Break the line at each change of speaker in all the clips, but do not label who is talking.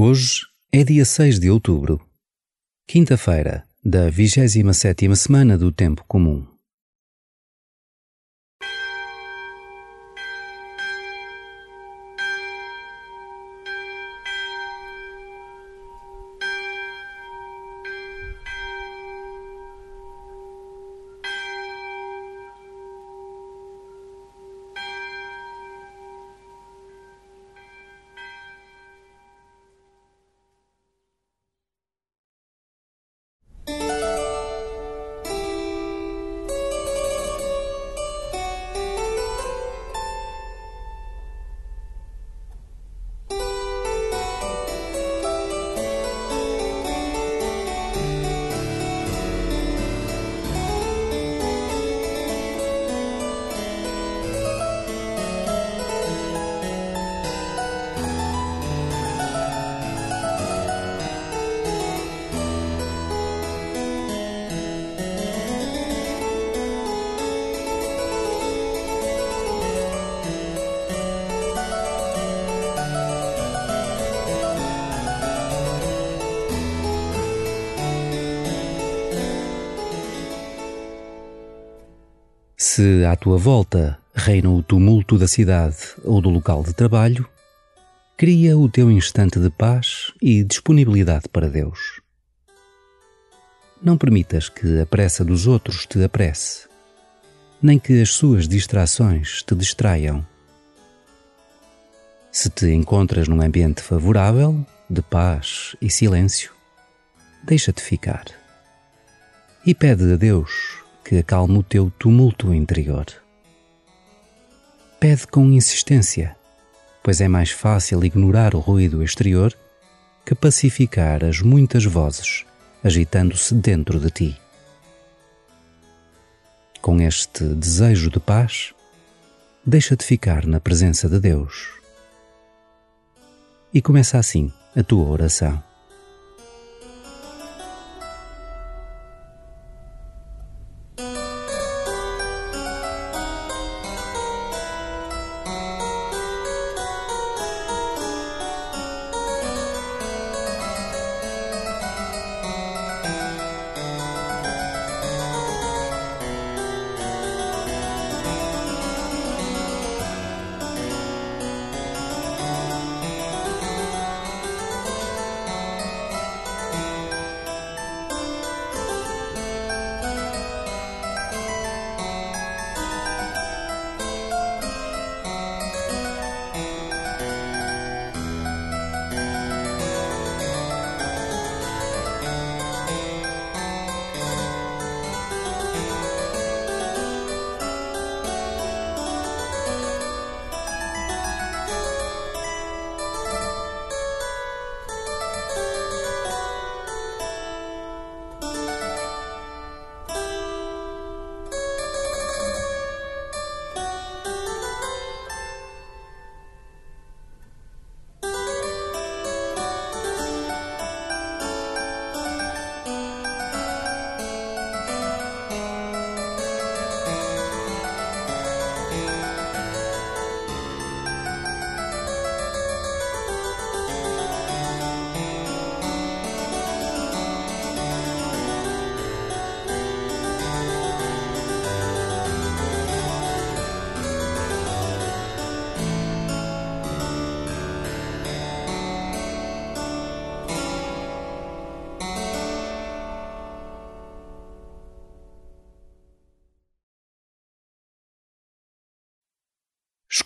Hoje é dia 6 de outubro, quinta-feira da 27ª semana do Tempo Comum. Se à tua volta reina o tumulto da cidade ou do local de trabalho, cria o teu instante de paz e disponibilidade para Deus. Não permitas que a pressa dos outros te apresse, nem que as suas distrações te distraiam. Se te encontras num ambiente favorável, de paz e silêncio, deixa-te ficar e pede a Deus que acalme o teu tumulto interior. Pede com insistência, pois é mais fácil ignorar o ruído exterior que pacificar as muitas vozes agitando-se dentro de ti. Com este desejo de paz, deixa-te ficar na presença de Deus. E começa assim a tua oração.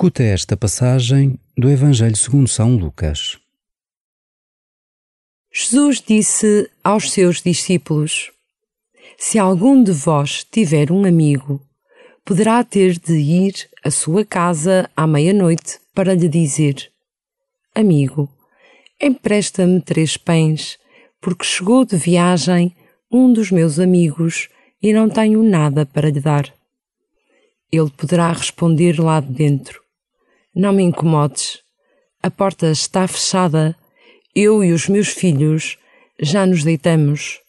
Escuta esta passagem do Evangelho segundo São Lucas.
Jesus disse aos seus discípulos: Se algum de vós tiver um amigo, poderá ter de ir à sua casa à meia-noite para lhe dizer: Amigo, empresta-me três pães, porque chegou de viagem um dos meus amigos e não tenho nada para lhe dar. Ele poderá responder lá de dentro: não me incomodes. A porta está fechada. Eu e os meus filhos já nos deitamos.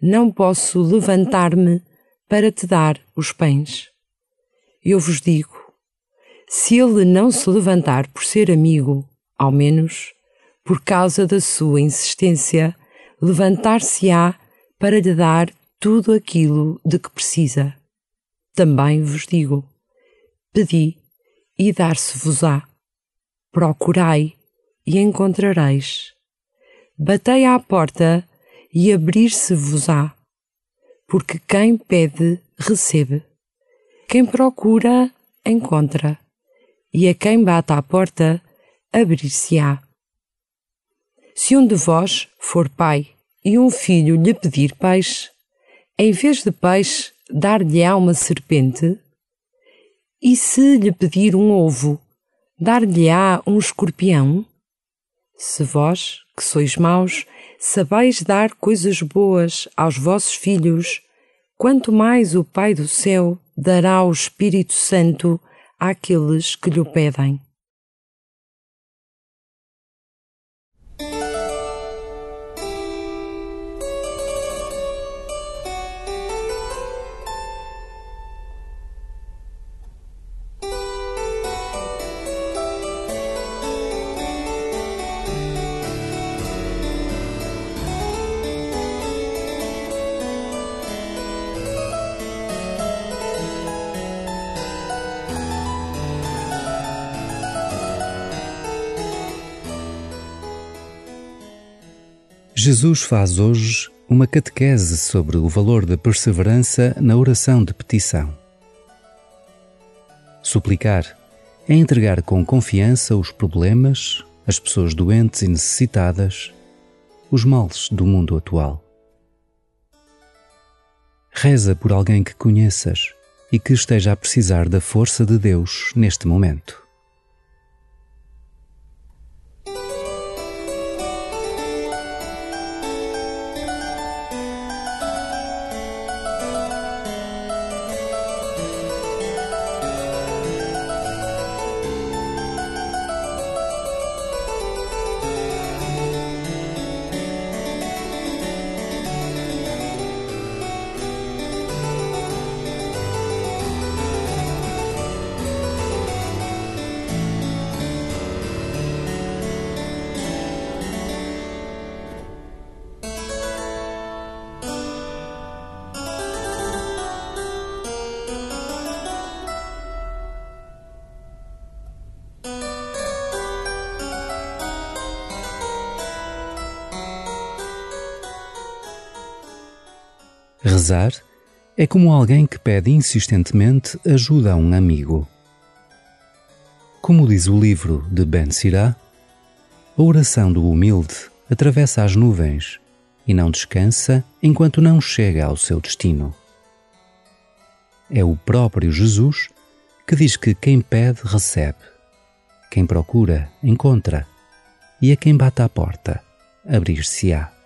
Não posso levantar-me para te dar os pães. Eu vos digo: se ele não se levantar por ser amigo, ao menos por causa da sua insistência, levantar-se-á para lhe dar tudo aquilo de que precisa. Também vos digo: pedi e dar-se-vos-á. Procurai e encontrareis. Batei à porta e abrir-se-vos-á. Porque quem pede, recebe. Quem procura, encontra. E a quem bate à porta, abrir-se-á. Se um de vós for pai e um filho lhe pedir peixe, em vez de peixe, dar-lhe-á uma serpente? E se lhe pedir um ovo, dar-lhe-á um escorpião? Se vós, que sois maus, sabeis dar coisas boas aos vossos filhos, quanto mais o Pai do céu dará o Espírito Santo àqueles que lhe pedem.
Jesus faz hoje uma catequese sobre o valor da perseverança na oração de petição. Suplicar é entregar com confiança os problemas, as pessoas doentes e necessitadas, os males do mundo atual. Reza por alguém que conheças e que esteja a precisar da força de Deus neste momento. Rezar é como alguém que pede insistentemente ajuda a um amigo. Como diz o livro de Ben Sirá, a oração do humilde atravessa as nuvens e não descansa enquanto não chega ao seu destino. É o próprio Jesus que diz que quem pede, recebe, quem procura, encontra, e a quem bate à porta, abrir-se-á.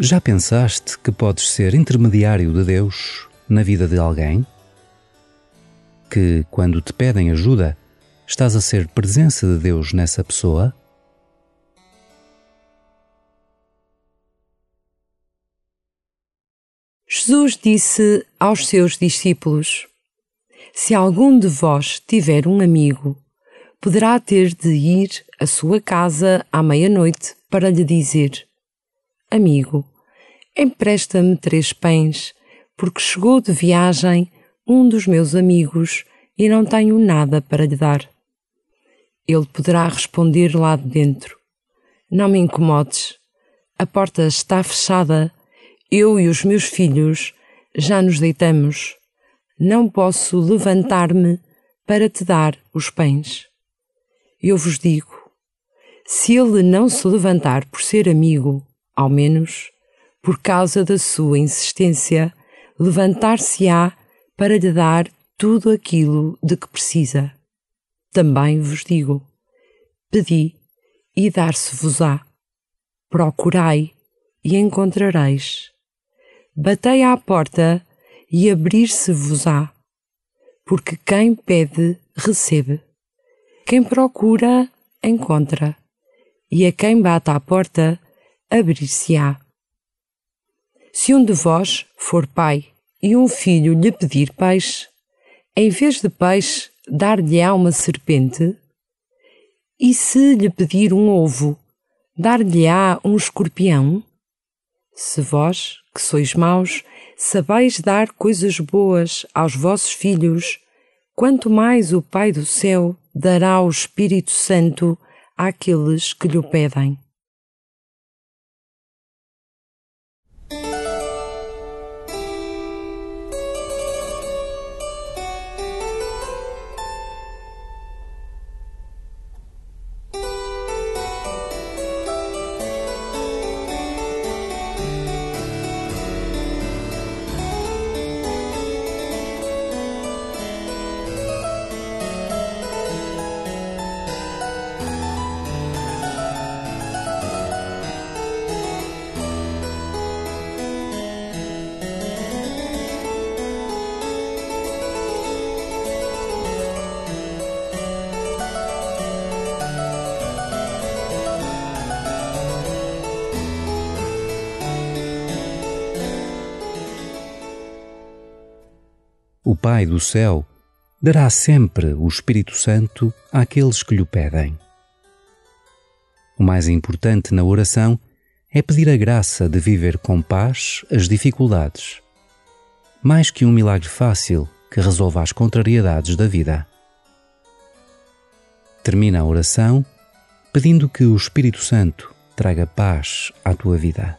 Já pensaste que podes ser intermediário de Deus na vida de alguém? Que, quando te pedem ajuda, estás a ser presença de Deus nessa pessoa?
Jesus disse aos seus discípulos: Se algum de vós tiver um amigo, poderá ter de ir à sua casa à meia-noite para lhe dizer: Amigo, empresta-me três pães, porque chegou de viagem um dos meus amigos e não tenho nada para lhe dar. Ele poderá responder lá de dentro: Não me incomodes, a porta está fechada, eu e os meus filhos já nos deitamos, não posso levantar-me para te dar os pães. Eu vos digo: se ele não se levantar por ser amigo, ao menos, por causa da sua insistência, levantar-se-á para lhe dar tudo aquilo de que precisa. Também vos digo: pedi e dar-se-vos-á. Procurai e encontrareis. Batei à porta e abrir-se-vos-á. Porque quem pede, recebe. Quem procura, encontra. E a quem bate à porta, abrir-se-á. Se um de vós for pai e um filho lhe pedir peixe, em vez de peixe, dar-lhe-á uma serpente? E se lhe pedir um ovo, dar-lhe-á um escorpião? Se vós, que sois maus, sabeis dar coisas boas aos vossos filhos, quanto mais o Pai do céu dará o Espírito Santo àqueles que lhe pedem.
O Pai do céu dará sempre o Espírito Santo àqueles que lhe pedem. O mais importante na oração é pedir a graça de viver com paz as dificuldades, mais que um milagre fácil que resolva as contrariedades da vida. Termina a oração pedindo que o Espírito Santo traga paz à tua vida.